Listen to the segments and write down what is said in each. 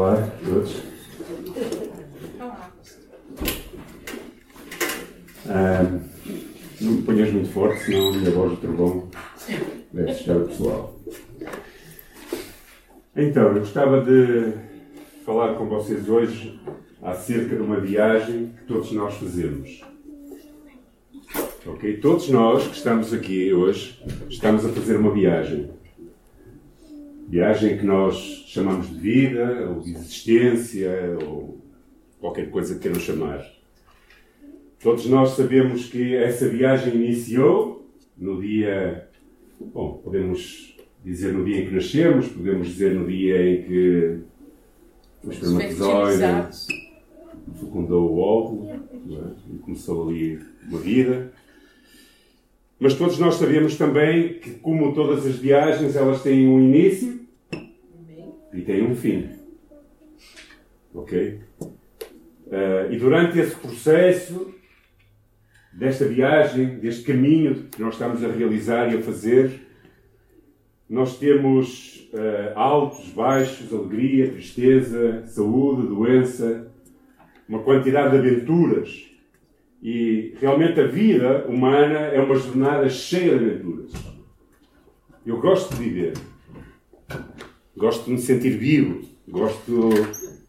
Olá todos. Ah, não me ponhas muito forte, senão a minha voz do trovão deve assustar o pessoal. Então, eu gostava de falar com vocês hoje acerca de uma viagem que todos nós fazemos. Ok? Todos nós que estamos aqui hoje estamos a fazer uma viagem. Viagem que nós chamamos de vida, ou de existência, ou qualquer coisa que queiram chamar. Todos nós sabemos que essa viagem iniciou no dia. Bom, podemos dizer no dia em que nascemos, podemos dizer no dia em que o espermatozoide fecundou o óvulo é? e começou ali uma vida. Mas todos nós sabemos também que, como todas as viagens, elas têm um início e têm um fim. Ok? Uh, e durante esse processo, desta viagem, deste caminho que nós estamos a realizar e a fazer, nós temos uh, altos, baixos, alegria, tristeza, saúde, doença, uma quantidade de aventuras e realmente a vida humana é uma jornada cheia de aventuras. Eu gosto de viver. Gosto de me sentir vivo. Gosto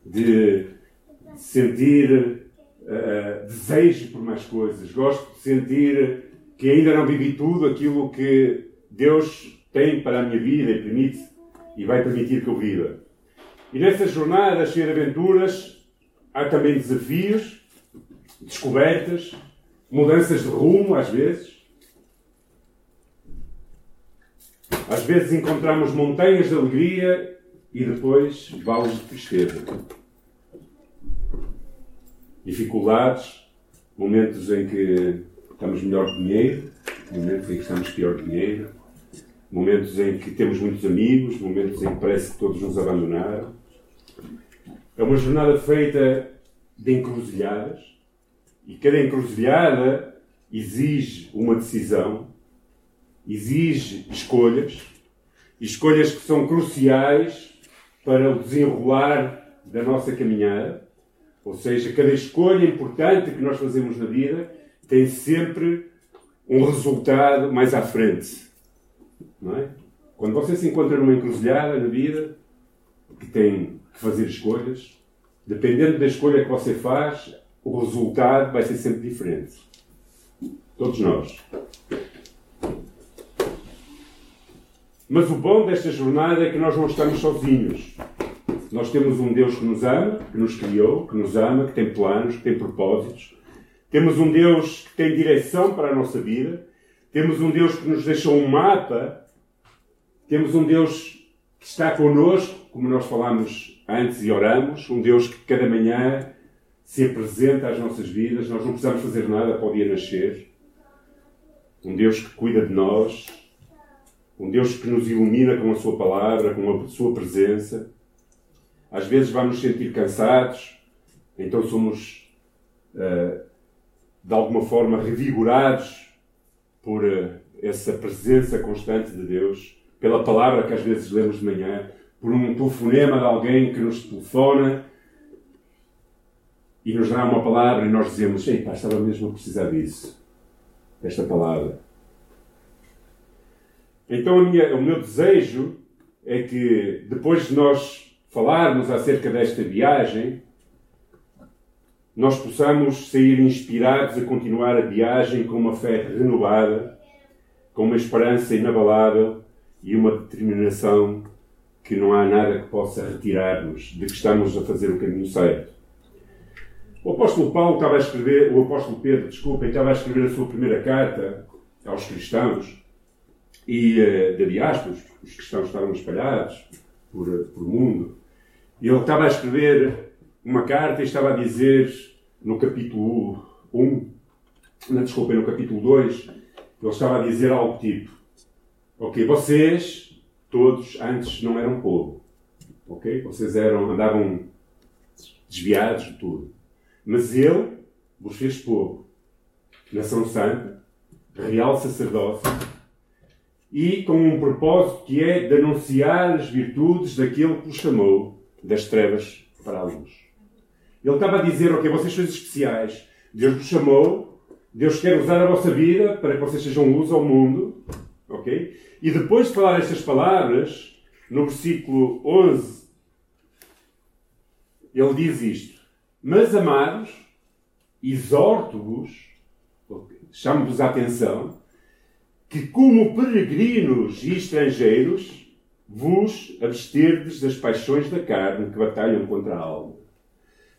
de sentir uh, desejo por mais coisas. Gosto de sentir que ainda não vivi tudo aquilo que Deus tem para a minha vida e permite e vai permitir que eu viva. E nessa jornada cheia de aventuras há também desafios descobertas, mudanças de rumo, às vezes. Às vezes encontramos montanhas de alegria e depois vales de tristeza. Dificuldades, momentos em que estamos melhor de dinheiro, momentos em que estamos pior de dinheiro, momentos em que temos muitos amigos, momentos em que parece que todos nos abandonaram. É uma jornada feita de encruzilhadas, e cada encruzilhada exige uma decisão, exige escolhas, escolhas que são cruciais para o desenrolar da nossa caminhada. Ou seja, cada escolha importante que nós fazemos na vida tem sempre um resultado mais à frente. Não é? Quando você se encontra numa encruzilhada na vida, que tem que fazer escolhas, dependendo da escolha que você faz, o resultado vai ser sempre diferente. Todos nós. Mas o bom desta jornada é que nós não estamos sozinhos. Nós temos um Deus que nos ama, que nos criou, que nos ama, que tem planos, que tem propósitos. Temos um Deus que tem direção para a nossa vida. Temos um Deus que nos deixou um mapa. Temos um Deus que está connosco, como nós falámos antes e oramos. Um Deus que cada manhã se apresenta às nossas vidas, nós não precisamos fazer nada para o dia nascer. Um Deus que cuida de nós, um Deus que nos ilumina com a Sua palavra, com a Sua presença. Às vezes vamos sentir cansados, então somos, uh, de alguma forma, revigorados por uh, essa presença constante de Deus, pela palavra que às vezes lemos de manhã, por um telefonema de alguém que nos telefona e nos dá uma palavra e nós dizemos: Ei, pá, estava mesmo a precisar disso, desta palavra. Então, minha, o meu desejo é que, depois de nós falarmos acerca desta viagem, nós possamos sair inspirados a continuar a viagem com uma fé renovada, com uma esperança inabalável e uma determinação que não há nada que possa retirar-nos de que estamos a fazer o caminho certo. O apóstolo Paulo estava a escrever, o apóstolo Pedro, desculpem, estava a escrever a sua primeira carta aos cristãos e uh, de diásporos, os cristãos estavam espalhados por, eh, por mundo. E ele estava a escrever uma carta e estava a dizer no capítulo 1, não, desculpem, no capítulo 2, ele estava a dizer algo tipo: Ok, vocês todos antes não eram povo, ok? Vocês eram, andavam desviados de tudo. Mas ele vos fez povo, nação santa, real sacerdócio, e com um propósito que é de anunciar as virtudes daquele que vos chamou das trevas para a luz. Ele estava a dizer, ok, vocês são especiais, Deus vos chamou, Deus quer usar a vossa vida para que vocês sejam luz ao mundo, ok? E depois de falar estas palavras, no versículo 11, ele diz isto: Mas amados, exorto-vos, chamo-vos a atenção, que como peregrinos e estrangeiros vos absterdes das paixões da carne que batalham contra a alma.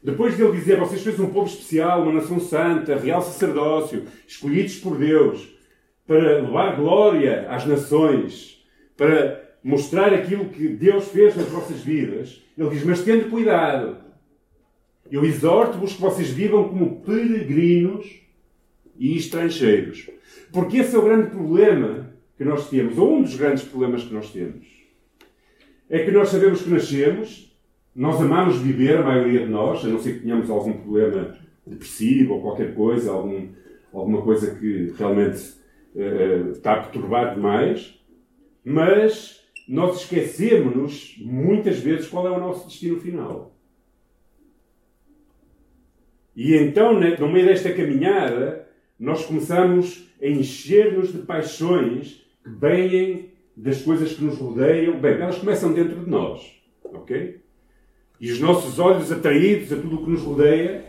Depois de ele dizer, vocês sois um povo especial, uma nação santa, real sacerdócio, escolhidos por Deus, para levar glória às nações, para mostrar aquilo que Deus fez nas vossas vidas, ele diz, mas tendo cuidado. Eu exorto-vos que vocês vivam como peregrinos e estrangeiros. Porque esse é o grande problema que nós temos, ou um dos grandes problemas que nós temos. É que nós sabemos que nascemos, nós amamos viver, a maioria de nós, a não ser que tenhamos algum problema depressivo ou qualquer coisa, algum, alguma coisa que realmente uh, está a perturbar demais, mas nós esquecemos-nos muitas vezes qual é o nosso destino final. E então, né, no meio desta caminhada, nós começamos a encher-nos de paixões que vêm das coisas que nos rodeiam. Bem, elas começam dentro de nós, ok? e os nossos olhos atraídos a tudo o que nos rodeia.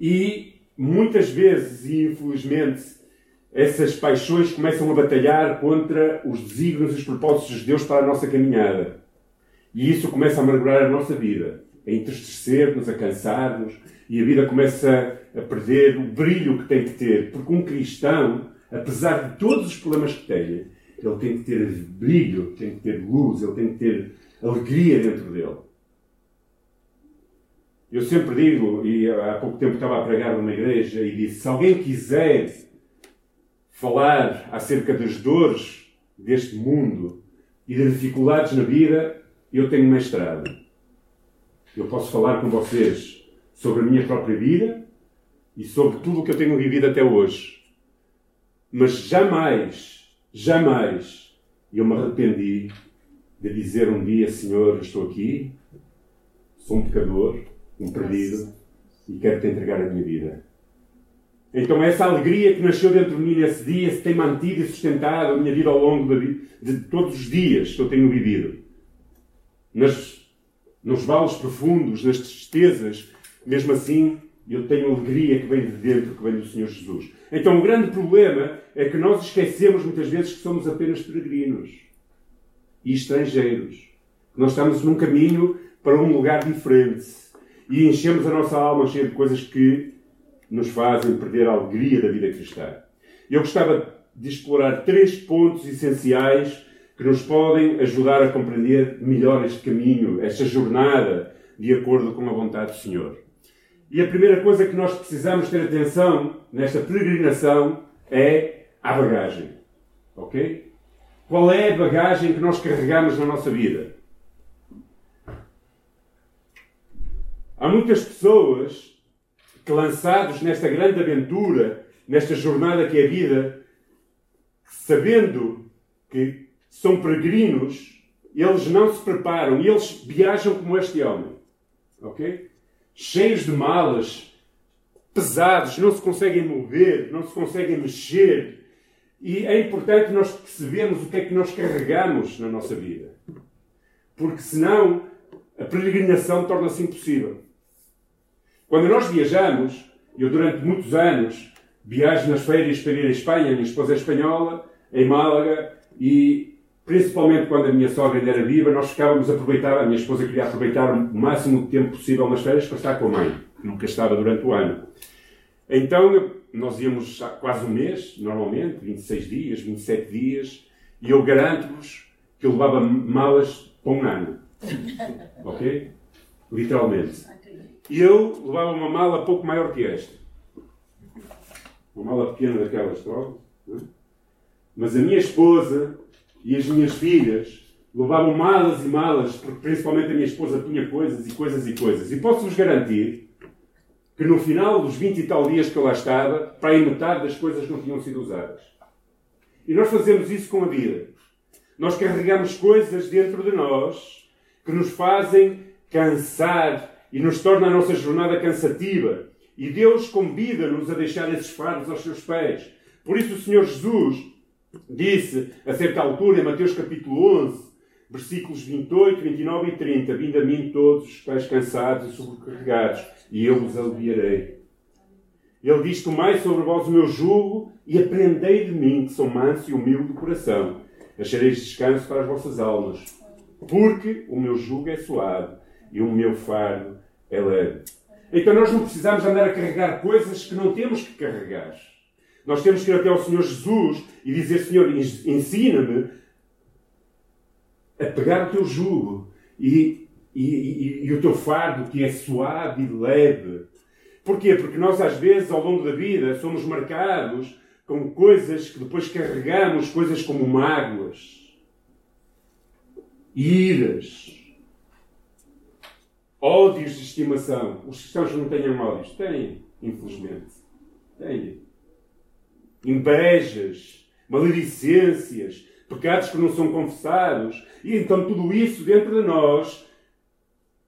E muitas vezes, e infelizmente, essas paixões começam a batalhar contra os desígnios e os propósitos de Deus para a nossa caminhada. E isso começa a amargurar a nossa vida, a entristecer-nos, a cansar-nos, e a vida começa a perder o brilho que tem que ter. Porque um cristão, apesar de todos os problemas que tenha, ele tem que ter brilho, tem que ter luz, ele tem que ter alegria dentro dele. Eu sempre digo, e há pouco tempo estava a pregar numa igreja e disse: se alguém quiser falar acerca das dores deste mundo e das dificuldades na vida, eu tenho mestrado. Eu posso falar com vocês sobre a minha própria vida e sobre tudo o que eu tenho vivido até hoje. Mas jamais, jamais eu me arrependi de dizer um dia: Senhor, estou aqui, sou um pecador um perdido, e quero te entregar a minha vida. Então essa alegria que nasceu dentro de mim nesse dia se tem mantido e sustentado a minha vida ao longo de, de todos os dias que eu tenho vivido. Nas, nos vales profundos, nas tristezas, mesmo assim, eu tenho alegria que vem de dentro, que vem do Senhor Jesus. Então o grande problema é que nós esquecemos muitas vezes que somos apenas peregrinos e estrangeiros. Nós estamos num caminho para um lugar diferente e enchemos a nossa alma cheia de coisas que nos fazem perder a alegria da vida cristã. Eu gostava de explorar três pontos essenciais que nos podem ajudar a compreender melhor este caminho, esta jornada, de acordo com a vontade do Senhor. E a primeira coisa que nós precisamos ter atenção nesta peregrinação é a bagagem. Ok? Qual é a bagagem que nós carregamos na nossa vida? Há muitas pessoas que, lançados nesta grande aventura, nesta jornada que é a vida, sabendo que são peregrinos, eles não se preparam e eles viajam como este homem. Ok? Cheios de malas, pesados, não se conseguem mover, não se conseguem mexer. E é importante nós percebermos o que é que nós carregamos na nossa vida. Porque senão a peregrinação torna-se impossível. Quando nós viajamos, eu durante muitos anos viajo nas férias para ir à Espanha, minha esposa é espanhola, em Málaga, e principalmente quando a minha sogra ainda era viva, nós ficávamos a aproveitar, a minha esposa queria aproveitar o máximo de tempo possível nas férias para estar com a mãe, que nunca estava durante o ano. Então, nós íamos quase um mês, normalmente, 26 dias, 27 dias, e eu garanto-vos que eu levava malas para um ano. Ok? Literalmente. E eu levava uma mala pouco maior que esta. Uma mala pequena daquelas, troca. É? Mas a minha esposa e as minhas filhas levavam malas e malas, porque principalmente a minha esposa tinha coisas e coisas e coisas. E posso-vos garantir que no final dos 20 e tal dias que eu lá estava, para aí metade das coisas não tinham sido usadas. E nós fazemos isso com a vida. Nós carregamos coisas dentro de nós que nos fazem cansar e nos torna a nossa jornada cansativa. E Deus convida-nos a deixar esses fardos aos seus pés. Por isso o Senhor Jesus disse, a certa altura, em Mateus capítulo 11, versículos 28, 29 e 30, Vinde a mim todos os pés cansados e sobrecarregados, e eu vos aliviarei. Ele diz: Tomai sobre vós o meu jugo e aprendei de mim, que sou manso e humilde de coração. Achareis descanso para as vossas almas. Porque o meu jugo é suave e o meu fardo é leve. Então nós não precisamos andar a carregar coisas que não temos que carregar. Nós temos que ir até ao Senhor Jesus e dizer: Senhor, ensina-me a pegar o teu jugo e, e, e, e o teu fardo que é suave e leve. Porquê? Porque nós, às vezes, ao longo da vida, somos marcados com coisas que depois carregamos, coisas como mágoas, iras, ódios de estimação. Os cristãos não têm ódios? Têm, infelizmente. Têm. Invejas, maledicências, pecados que não são confessados. E então tudo isso dentro de nós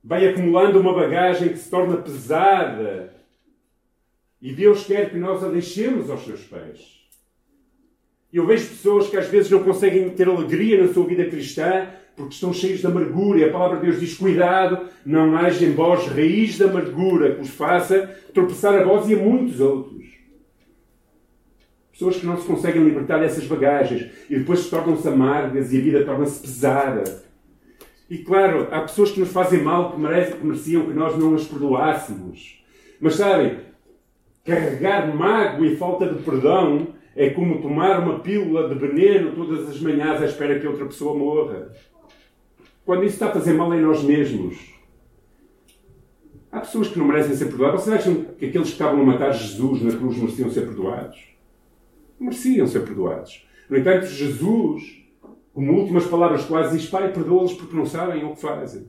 vai acumulando uma bagagem que se torna pesada e Deus quer que nós a deixemos aos seus pés. Eu vejo pessoas que às vezes não conseguem ter alegria na sua vida cristã porque estão cheios de amargura. E a palavra de Deus diz: Cuidado, não haja em vós raiz de amargura que os faça tropeçar a vós e a muitos outros. Pessoas que não se conseguem libertar dessas bagagens e depois tornam-se amargas e a vida torna-se pesada. E claro, há pessoas que nos fazem mal que, merecem, que mereciam que nós não as perdoássemos. Mas sabem, Carregar mágoa e falta de perdão é como tomar uma pílula de veneno todas as manhãs à espera que outra pessoa morra. Quando isso está a fazer mal em nós mesmos. Há pessoas que não merecem ser perdoadas. Vocês acham que aqueles que estavam a matar Jesus na cruz mereciam ser perdoados? Mereciam ser perdoados. No entanto, Jesus, como últimas palavras quase, diz: Pai, perdoa-los porque não sabem o que fazem.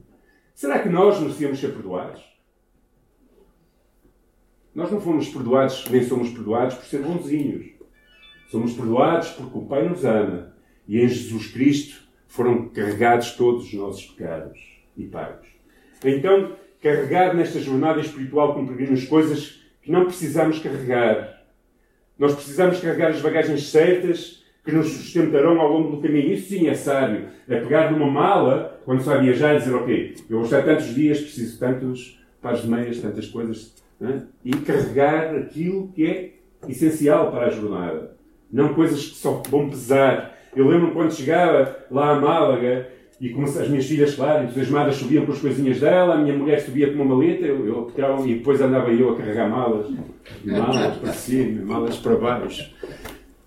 Será que nós merecíamos ser perdoados? Nós não fomos perdoados, nem somos perdoados por ser bonzinhos. Somos perdoados porque o Pai nos ama e em Jesus Cristo foram carregados todos os nossos pecados e pagos. Então, carregar nesta jornada espiritual com coisas que não precisamos carregar. Nós precisamos carregar as bagagens certas que nos sustentarão ao longo do caminho. Isso sim é sábio. É pegar numa mala, quando vai viajar, e dizer: Ok, eu vou estar tantos dias, preciso tantos pares de meias, tantas coisas né? e carregar aquilo que é essencial para a jornada. Não coisas que só vão pesar. Eu lembro quando chegava lá a Málaga e como as minhas filhas, claro, entusiasmadas subiam com as coisinhas dela, a minha mulher subia com uma maleta eu, eu, e depois andava eu a carregar malas. Malas para cima, malas para baixo.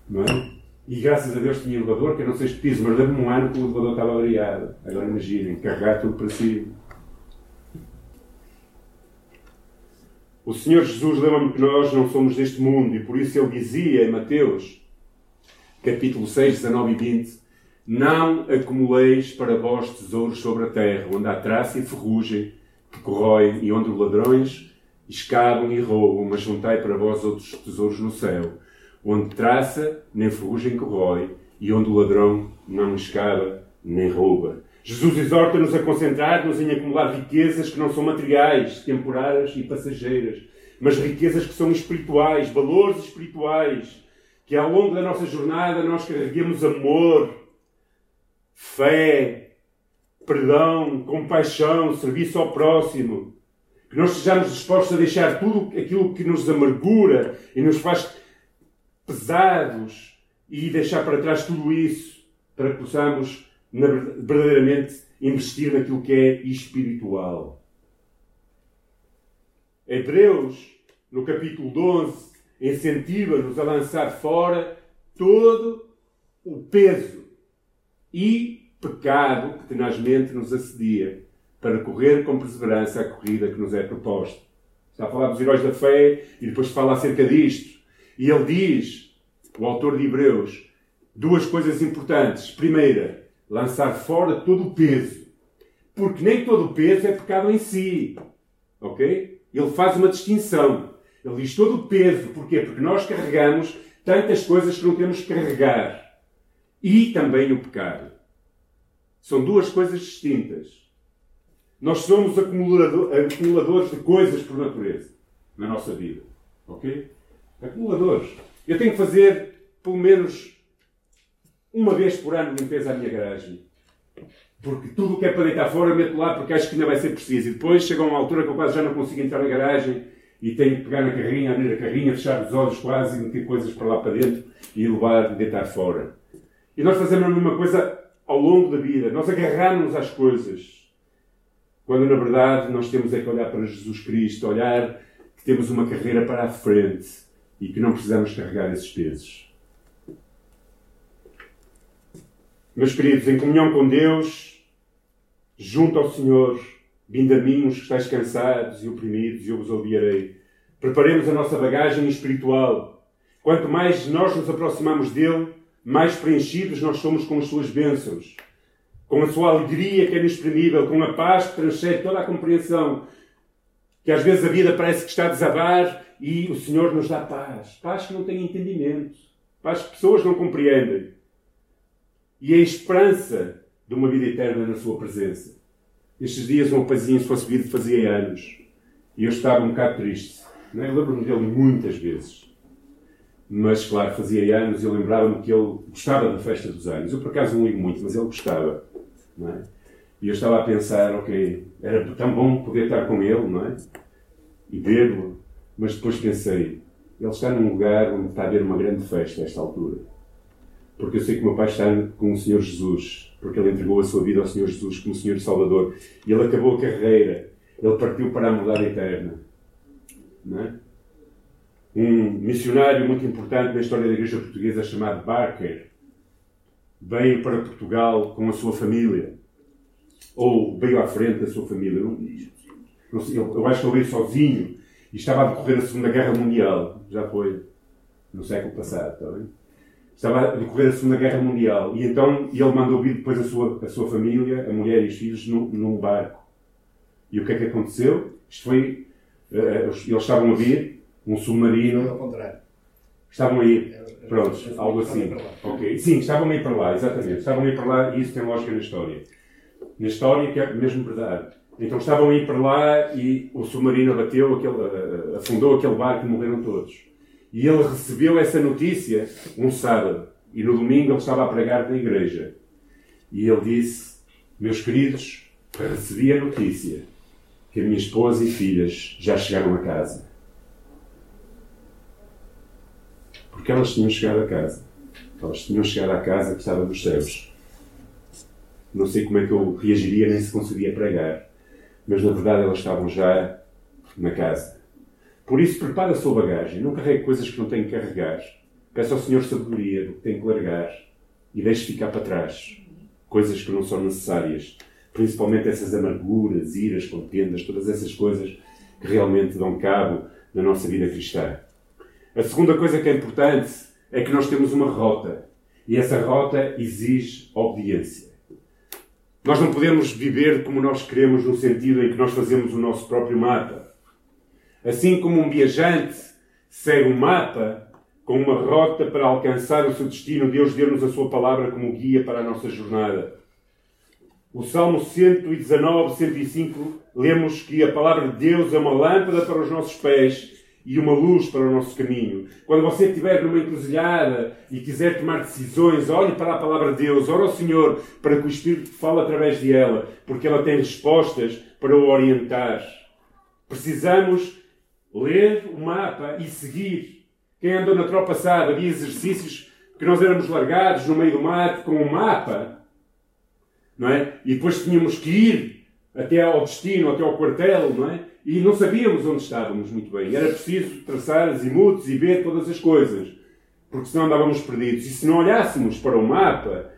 Não é? E graças a Deus tinha elevador, que não sei se piso, mas lembro-me um ano que o elevador estava variado. Agora imaginem, carregar tudo para cima. O Senhor Jesus lembra-me que nós não somos deste mundo e por isso ele dizia em Mateus, capítulo 6, 19 e 20: Não acumuleis para vós tesouros sobre a terra, onde há traça e ferrugem que corroem e onde ladrões escavam e roubam, mas juntai para vós outros tesouros no céu, onde traça nem ferrugem corrói e onde o ladrão não escava nem rouba. Jesus exorta-nos a concentrar-nos em acumular riquezas que não são materiais, temporárias e passageiras, mas riquezas que são espirituais, valores espirituais, que ao longo da nossa jornada nós carreguemos amor, fé, perdão, compaixão, serviço ao próximo. Que nós sejamos dispostos a deixar tudo aquilo que nos amargura e nos faz pesados e deixar para trás tudo isso para que possamos verdadeiramente investir naquilo que é espiritual. Hebreus, no capítulo 12, incentiva-nos a lançar fora todo o peso e pecado que tenazmente nos assedia, para correr com perseverança a corrida que nos é proposta. Está a falar dos heróis da fé e depois fala acerca disto. E ele diz, o autor de Hebreus, duas coisas importantes. Primeira, lançar fora todo o peso. Porque nem todo o peso é pecado em si. Ok? Ele faz uma distinção. Ele diz todo o peso. Porquê? Porque nós carregamos tantas coisas que não temos que carregar. E também o pecado. São duas coisas distintas. Nós somos acumulador, acumuladores de coisas por natureza na nossa vida. Ok? Acumuladores. Eu tenho que fazer pelo menos uma vez por ano limpeza à minha garagem. Porque tudo o que é para deitar fora meto lá porque acho que ainda vai ser preciso. E depois chega uma altura que eu quase já não consigo entrar na garagem e tenho que pegar na carrinha, abrir a carrinha, fechar os olhos quase e meter coisas para lá para dentro e levar, deitar fora. E nós fazemos a mesma coisa ao longo da vida. Nós agarramos às coisas. Quando na verdade nós temos é que olhar para Jesus Cristo, olhar que temos uma carreira para a frente e que não precisamos carregar esses pesos. Meus queridos, em comunhão com Deus, junto ao Senhor, vindo a mim os que estáis cansados e oprimidos, e eu vos aliviarei. Preparemos a nossa bagagem espiritual. Quanto mais nós nos aproximamos dele, mais preenchidos nós somos com as suas bênçãos com a sua alegria que é inexprimível, com a paz que transcende toda a compreensão, que às vezes a vida parece que está a desabar e o Senhor nos dá paz. Paz que não tem entendimento, paz que pessoas não compreendem. E a esperança de uma vida eterna na Sua presença. Estes dias um rapazinho se fosse vir fazia anos e eu estava um bocado triste. Não é? Lembro-me dele muitas vezes. Mas, claro, fazia anos e eu lembrava-me que ele gostava da festa dos anos. Eu, por acaso, não ligo muito, mas ele gostava. Não é? E eu estava a pensar, ok, era tão bom poder estar com ele, não é? E vê-lo. Mas depois pensei, ele está num lugar onde está a haver uma grande festa a esta altura. Porque eu sei que o meu pai está com o Senhor Jesus, porque ele entregou a sua vida ao Senhor Jesus como Senhor Salvador. E ele acabou a carreira, ele partiu para a morada eterna. Não é? Um missionário muito importante na história da Igreja Portuguesa chamado Barker veio para Portugal com a sua família. Ou veio à frente da sua família. Não, sei, eu, eu acho que ele veio sozinho e estava a decorrer a Segunda Guerra Mundial. Já foi no século passado, está bem? Estava a decorrer a Segunda Guerra Mundial. E então ele mandou vir depois a sua, a sua família, a mulher e os filhos, num, num barco. E o que é que aconteceu? Isto foi. Uh, eles estavam a vir um submarino. Ao contrário. Estavam a ir. Prontos, algo assim. Ok. Sim, estavam a ir para lá, exatamente. Estavam a ir para lá e isso tem lógica na história. Na história que é mesmo verdade. Então estavam a ir para lá e o submarino bateu, aquele, afundou aquele barco e morreram todos. E ele recebeu essa notícia um sábado. E no domingo ele estava a pregar na igreja. E ele disse: Meus queridos, recebi a notícia que a minha esposa e filhas já chegaram a casa. Porque elas tinham chegado a casa. Elas tinham chegado à casa que estava nos céus. Não sei como é que eu reagiria, nem se conseguia pregar. Mas na verdade elas estavam já na casa. Por isso, prepare a sua bagagem. Não carregue coisas que não tem que carregar. Peça ao Senhor sabedoria do que tem que largar e deixe ficar para trás coisas que não são necessárias. Principalmente essas amarguras, iras, contendas, todas essas coisas que realmente dão cabo na nossa vida cristã. A segunda coisa que é importante é que nós temos uma rota. E essa rota exige obediência. Nós não podemos viver como nós queremos, no sentido em que nós fazemos o nosso próprio mapa. Assim como um viajante segue um mapa com uma rota para alcançar o seu destino, Deus deu-nos a sua palavra como guia para a nossa jornada. O Salmo 119, 105, lemos que a palavra de Deus é uma lâmpada para os nossos pés e uma luz para o nosso caminho. Quando você estiver numa encruzilhada e quiser tomar decisões, olhe para a palavra de Deus, ore ao Senhor para que o Espírito fale através de ela, porque ela tem respostas para o orientar. Precisamos ler o mapa e seguir. Quem andou na tropa sabe, havia exercícios que nós éramos largados no meio do mato com um mapa, não é? E depois tínhamos que ir até ao destino, até ao quartel, não é? E não sabíamos onde estávamos muito bem. Era preciso traçar azimutos e ver todas as coisas, porque senão andávamos perdidos. E se não olhássemos para o mapa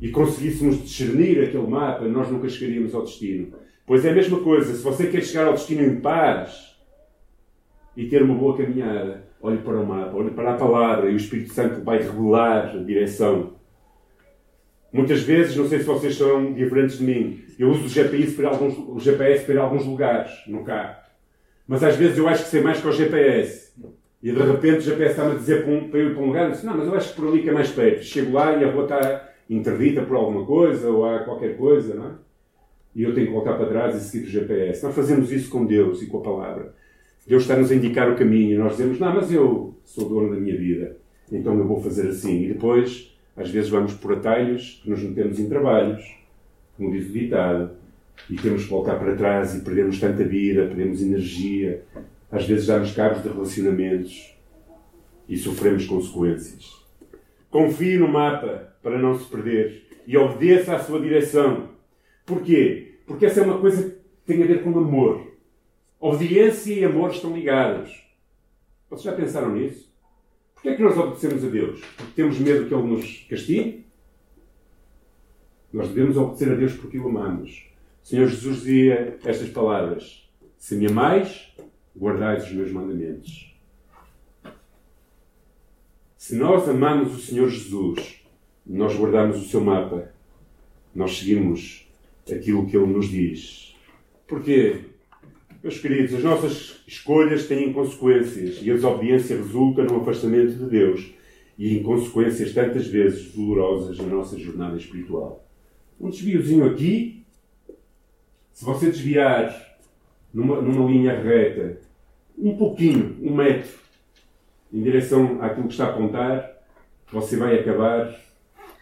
e conseguíssemos discernir aquele mapa, nós nunca chegaríamos ao destino. Pois é a mesma coisa, se você quer chegar ao destino em paz e ter uma boa caminhada, olhe para o mapa, olhe para a palavra e o Espírito Santo vai revelar a direção. Muitas vezes, não sei se vocês são diferentes de mim, eu uso o GPS para alguns, o GPS para alguns lugares no carro. Mas às vezes eu acho que sei mais que o GPS. E de repente o GPS está-me a dizer para, um, para ir para um lugar. Eu disse, não, mas eu acho que por ali que é mais perto. Chego lá e a rua está interdita por alguma coisa ou há qualquer coisa, não é? e eu tenho que voltar para trás e seguir o GPS. Nós fazemos isso com Deus e com a palavra. Deus está-nos a indicar o caminho e nós dizemos: Não, mas eu sou dono da minha vida, então eu vou fazer assim. E depois, às vezes, vamos por atalhos que nos metemos em trabalhos, como diz o ditado, e temos que voltar para trás e perdemos tanta vida, perdemos energia. Às vezes, damos cabos de relacionamentos e sofremos consequências. Confie no mapa para não se perder e obedeça à sua direção. Porquê? Porque essa é uma coisa que tem a ver com amor. Obediência e amor estão ligados. Vocês já pensaram nisso? Porquê é que nós obedecemos a Deus? Porque temos medo que Ele nos castigue? Nós devemos obedecer a Deus porque o amamos. O Senhor Jesus dizia estas palavras: Se me amais, guardais os meus mandamentos. Se nós amamos o Senhor Jesus, nós guardamos o seu mapa, nós seguimos aquilo que ele nos diz. Porquê? Meus queridos, as nossas escolhas têm consequências e a desobediência resulta no afastamento de Deus e em consequências tantas vezes dolorosas na nossa jornada espiritual. Um desviozinho aqui, se você desviar numa, numa linha reta, um pouquinho, um metro, em direção àquilo que está a apontar, você vai acabar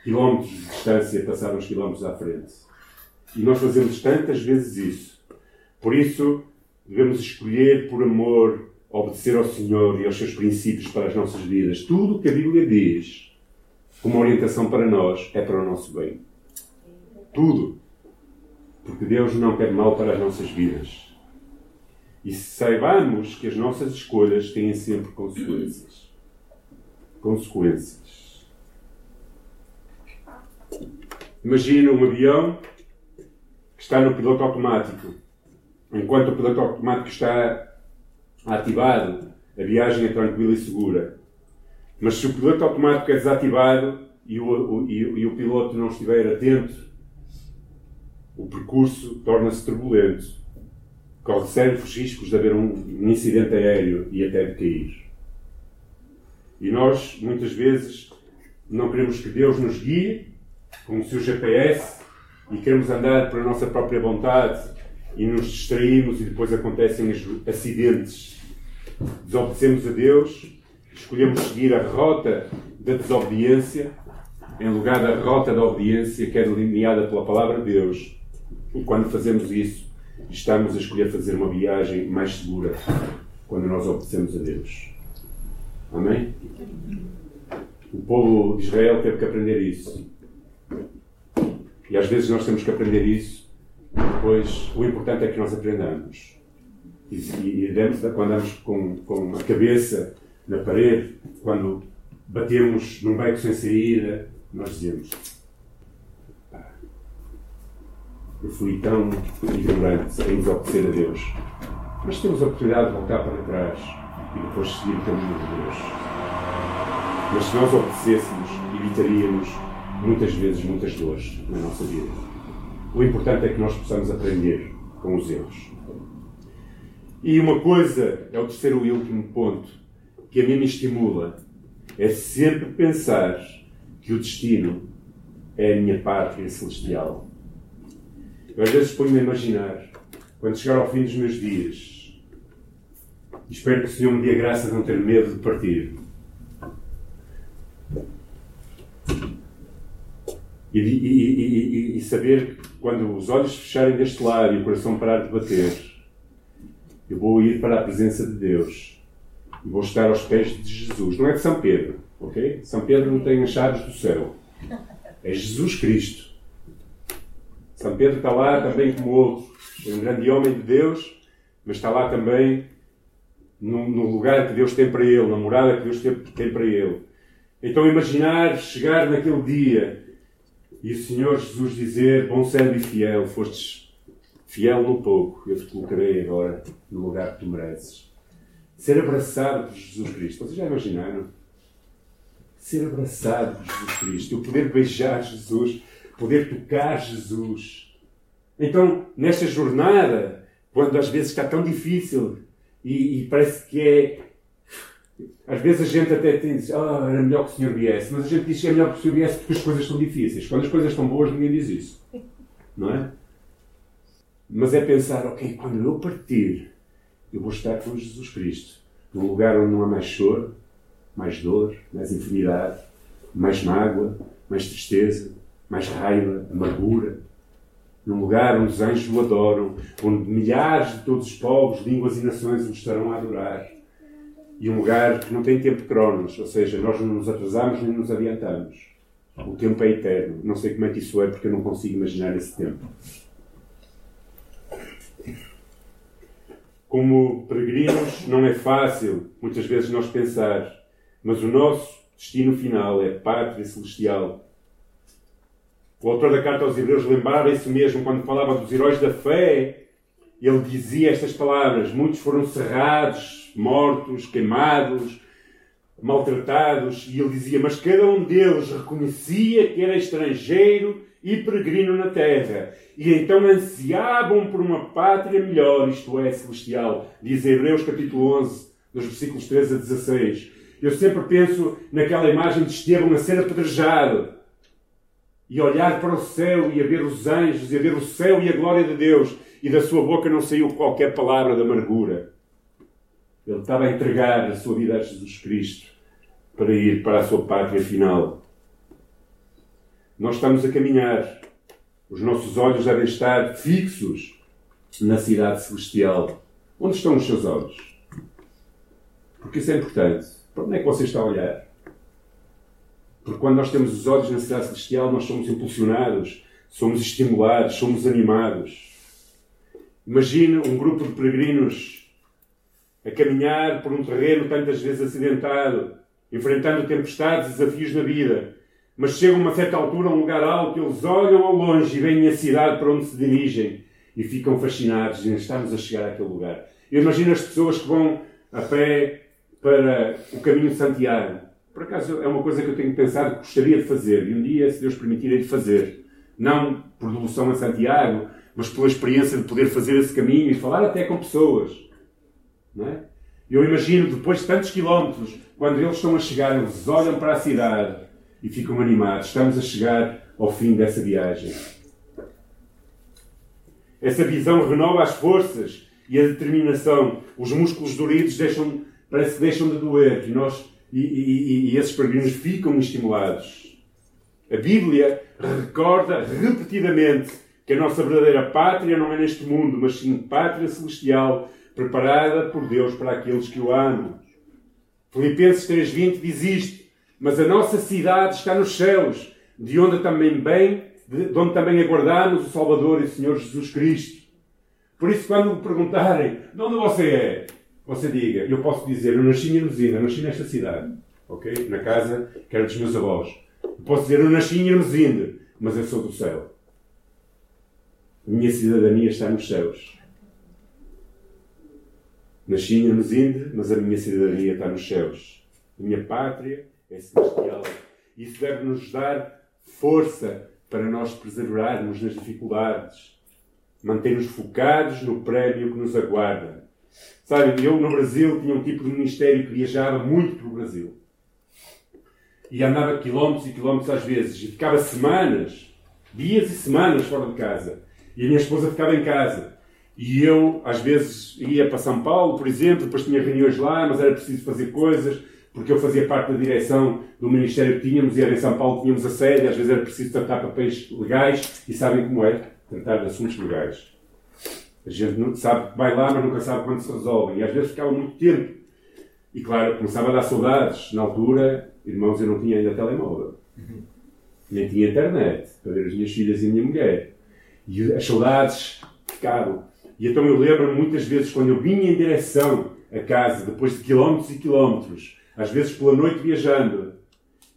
quilómetros de distância, passar uns quilómetros à frente. E nós fazemos tantas vezes isso. Por isso, devemos escolher por amor obedecer ao Senhor e aos seus princípios para as nossas vidas. Tudo o que a Bíblia diz como orientação para nós é para o nosso bem. Tudo. Porque Deus não quer mal para as nossas vidas. E saibamos que as nossas escolhas têm sempre consequências. Consequências. Imagina um avião que está no piloto automático. Enquanto o piloto automático está ativado, a viagem é tranquila e segura. Mas se o piloto automático é desativado e o, o, e, e o piloto não estiver atento, o percurso torna-se turbulento. Corre sérios riscos de haver um, um incidente aéreo e até de cair. E nós, muitas vezes, não queremos que Deus nos guie com o seu GPS e queremos andar por a nossa própria vontade e nos distraímos e depois acontecem acidentes. Desobedecemos a Deus, escolhemos seguir a rota da desobediência em lugar da rota da obediência que é delineada pela palavra de Deus. E quando fazemos isso, estamos a escolher fazer uma viagem mais segura quando nós obedecemos a Deus. Amém? O povo de Israel teve que aprender isso. E às vezes nós temos que aprender isso, depois o importante é que nós aprendamos. E, e, e quando andamos com, com a cabeça na parede, quando batemos num beco sem saída, nós dizemos: Eu fui tão ignorante em desobedecer a Deus. Mas temos a oportunidade de voltar para trás e depois seguir o caminho de Deus. Mas se nós obedecêssemos, evitaríamos muitas vezes muitas dores na nossa vida. O importante é que nós possamos aprender com os erros. E uma coisa, é o terceiro e último ponto, que a mim me estimula, é sempre pensar que o destino é a minha pátria celestial. Eu às vezes ponho-me a imaginar, quando chegar ao fim dos meus dias, espero que o Senhor me dê a graça de não ter medo de partir E, e, e, e, saber que quando os olhos fecharem deste lado e o coração parar de bater, eu vou ir para a presença de Deus e vou estar aos pés de Jesus. Não é de São Pedro, ok? São Pedro não tem as chaves do céu. É Jesus Cristo. São Pedro está lá também como outro. É um grande homem de Deus, mas está lá também no, no lugar que Deus tem para ele, na morada que Deus tem, tem para ele. Então imaginar chegar naquele dia e o Senhor Jesus dizer: Bom servo e fiel, fostes fiel no pouco, eu te colocarei agora no lugar que tu mereces. Ser abraçado por Jesus Cristo. Vocês já imaginaram? Ser abraçado por Jesus Cristo. Eu poder beijar Jesus, poder tocar Jesus. Então, nesta jornada, quando às vezes está tão difícil e, e parece que é às vezes a gente até diz, ah, era melhor que o senhor viesse, mas a gente diz que é melhor que o senhor viesse porque as coisas estão difíceis. Quando as coisas estão boas, ninguém diz isso. Não é? Mas é pensar, ok, quando eu partir, eu vou estar com Jesus Cristo, num lugar onde não há mais choro, mais dor, mais enfermidade, mais mágoa, mais tristeza, mais raiva, amargura. Num lugar onde os anjos o adoram, onde milhares de todos os povos, línguas e nações o estarão a adorar. E um lugar que não tem tempo cronos, ou seja, nós não nos atrasamos nem nos adiantamos. O tempo é eterno. Não sei como é que isso é, porque eu não consigo imaginar esse tempo. Como peregrinos, não é fácil, muitas vezes, nós pensar, mas o nosso destino final é pátria celestial. O autor da carta aos Hebreus lembrava isso mesmo quando falava dos heróis da fé. Ele dizia estas palavras: Muitos foram cerrados, mortos, queimados, maltratados. E ele dizia: Mas cada um deles reconhecia que era estrangeiro e peregrino na terra. E então ansiavam por uma pátria melhor, isto é, celestial. Diz Hebreus capítulo 11, dos versículos 13 a 16. Eu sempre penso naquela imagem de Estevão a ser apedrejado e olhar para o céu e a ver os anjos e a ver o céu e a glória de Deus e da sua boca não saiu qualquer palavra de amargura. Ele estava a entregar a sua vida a Jesus Cristo para ir para a sua pátria final. Nós estamos a caminhar. Os nossos olhos devem estar fixos na cidade celestial. Onde estão os seus olhos? Porque isso é importante. Para onde é que você está a olhar? Porque quando nós temos os olhos na cidade celestial, nós somos impulsionados, somos estimulados, somos animados. Imagine um grupo de peregrinos a caminhar por um terreno tantas vezes acidentado, enfrentando tempestades desafios na vida mas chegam a uma certa altura a um lugar alto, eles olham ao longe e veem a cidade para onde se dirigem e ficam fascinados e estamos a chegar àquele lugar. Eu imagino as pessoas que vão a pé para o caminho de Santiago. Por acaso é uma coisa que eu tenho pensado que gostaria de fazer e um dia, se Deus permitir, hei de fazer. Não por devoção a Santiago, mas pela experiência de poder fazer esse caminho e falar até com pessoas. Não é? Eu imagino, depois de tantos quilómetros, quando eles estão a chegar, eles olham para a cidade e ficam animados. Estamos a chegar ao fim dessa viagem. Essa visão renova as forças e a determinação. Os músculos doridos deixam, parece que deixam de doer e, nós, e, e, e esses peregrinos ficam estimulados. A Bíblia recorda repetidamente que a nossa verdadeira pátria não é neste mundo, mas sim pátria celestial, preparada por Deus para aqueles que o amam. Filipenses 3.20 diz isto mas a nossa cidade está nos céus, de onde também bem, de onde também aguardamos o Salvador e o Senhor Jesus Cristo. Por isso, quando me perguntarem de onde você é, você diga, eu posso dizer, eu nasci em Hermesina, nasci nesta cidade, ok? Na casa que era dos meus avós. Eu posso dizer, eu nasci em Hermesina, mas eu sou do céu. A minha cidadania está nos céus. Nasci em Hermesinde, mas a minha cidadania está nos céus. A minha pátria é celestial. Isso deve nos dar força para nós preservarmos nas dificuldades, manter-nos focados no prémio que nos aguarda. Sabe, eu no Brasil tinha um tipo de ministério que viajava muito para o Brasil. E andava quilómetros e quilómetros às vezes. E ficava semanas, dias e semanas fora de casa. E a minha esposa ficava em casa. E eu, às vezes, ia para São Paulo, por exemplo, depois tinha reuniões lá, mas era preciso fazer coisas porque eu fazia parte da direção do Ministério que tínhamos e era em São Paulo tínhamos a sede, às vezes era preciso tratar papéis legais e sabem como é tratar de assuntos legais. A gente não sabe que vai lá, mas nunca sabe quando se resolvem. E às vezes ficava muito tempo. E claro, começava a dar saudades. Na altura, irmãos, eu não tinha ainda telemóvel. Nem tinha internet para ver as minhas filhas e a minha mulher. E as saudades ficavam. E então eu lembro muitas vezes quando eu vinha em direção a casa, depois de quilómetros e quilómetros, às vezes pela noite viajando,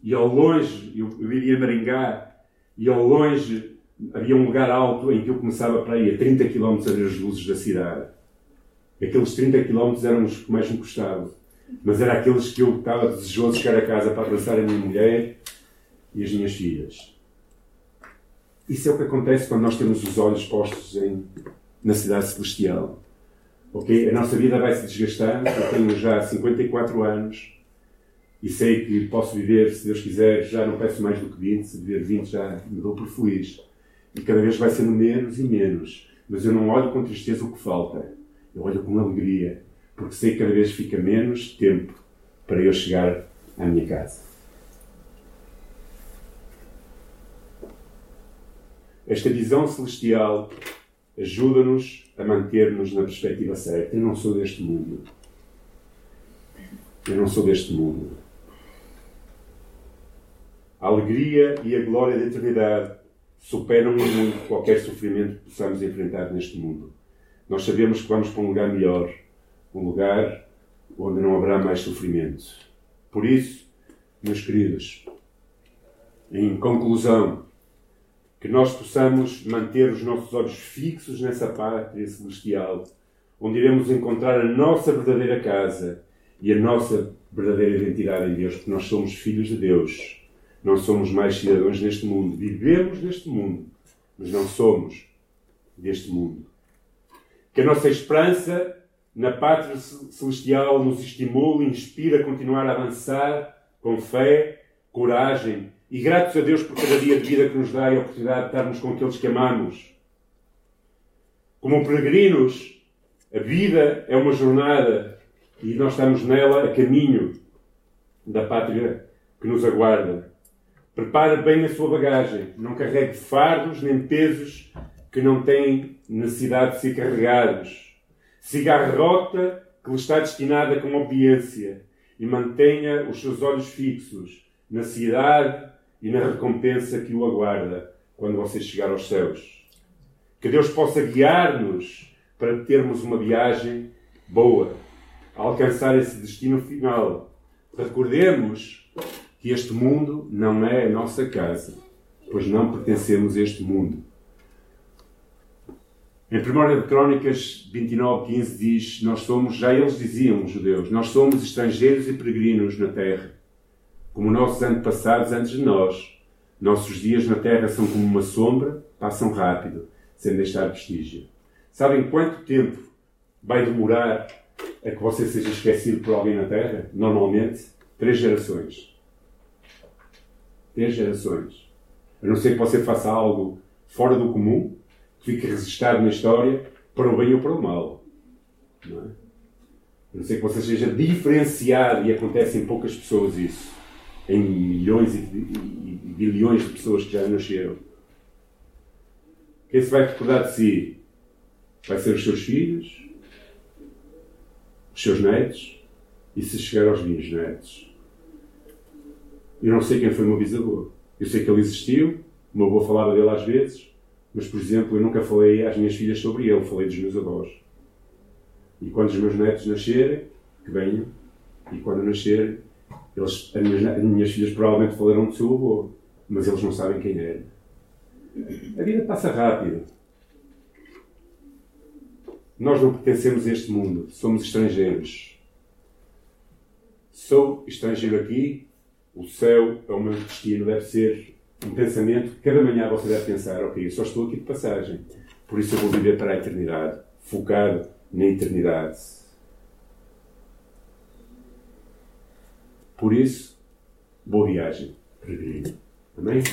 e ao longe, eu, eu iria Maringá, e ao longe havia um lugar alto em que eu começava para aí a 30 km a ver as luzes da cidade. Aqueles 30 km eram os que mais me custavam. Mas eram aqueles que eu estava desejoso de chegar a casa para abraçar a minha mulher e as minhas filhas. Isso é o que acontece quando nós temos os olhos postos em, na cidade celestial. Ok? A nossa vida vai se desgastando. Eu tenho já 54 anos e sei que posso viver, se Deus quiser, já não peço mais do que 20, se viver 20 já me dou por feliz. E cada vez vai sendo menos e menos. mas eu não olho com tristeza o que falta. Eu olho com alegria, porque sei que cada vez fica menos tempo para eu chegar à minha casa. Esta visão celestial ajuda-nos a manter-nos na perspectiva certa. Eu não sou deste mundo. Eu não sou deste mundo. A alegria e a glória da eternidade superam muito qualquer sofrimento que possamos enfrentar neste mundo. Nós sabemos que vamos para um lugar melhor, um lugar onde não haverá mais sofrimento. Por isso, meus queridos, em conclusão, que nós possamos manter os nossos olhos fixos nessa pátria celestial, onde iremos encontrar a nossa verdadeira casa e a nossa verdadeira identidade em Deus, porque nós somos filhos de Deus. Não somos mais cidadãos neste mundo. Vivemos neste mundo, mas não somos deste mundo. Que a nossa esperança na pátria celestial nos estimule e inspire a continuar a avançar com fé, coragem e gratos a Deus por cada dia de vida que nos dá e a oportunidade de estarmos com aqueles que amamos. Como peregrinos, a vida é uma jornada e nós estamos nela a caminho da pátria que nos aguarda. Prepare bem a sua bagagem. Não carregue fardos nem pesos que não têm necessidade de ser carregados. Siga a rota que lhe está destinada com obediência e mantenha os seus olhos fixos na cidade e na recompensa que o aguarda quando você chegar aos céus. Que Deus possa guiar-nos para termos uma viagem boa, alcançar esse destino final. Recordemos que este mundo não é a nossa casa, pois não pertencemos a este mundo. Em 1 Crónicas 29, 15 diz: Nós somos, já eles diziam, os judeus, nós somos estrangeiros e peregrinos na terra como nossos antepassados antes de nós. Nossos dias na Terra são como uma sombra, passam rápido, sem deixar vestígio. Sabem quanto tempo vai demorar a que você seja esquecido por alguém na Terra? Normalmente, três gerações. Três gerações. A não ser que você faça algo fora do comum, que fique registrado na história, para o bem ou para o mal. Não é? A não ser que você seja diferenciado, e acontece em poucas pessoas isso em milhões e, bilhões de pessoas que já nasceram. Quem se vai recordar de si? Vai ser os seus filhos, os seus netos e se chegar aos netos. Eu não sei quem foi o meu bisavô. Eu sei que ele existiu, o meu avô falava dele às vezes, mas, por exemplo, eu nunca falei às minhas filhas sobre ele, falei dos meus avós. E quando os meus netos nascerem, que venham, e quando nascerem, eles, as, minhas, as minhas filhas provavelmente falaram do seu avô, mas eles não sabem quem era. A vida passa rápido. Nós não pertencemos a este mundo, somos estrangeiros. Sou estrangeiro aqui, o céu é o meu destino, deve ser um pensamento que cada manhã você deve pensar: ok, eu só estou aqui de passagem, por isso eu vou viver para a eternidade, focado na eternidade. Por isso, boa viagem, peregrino. Amém?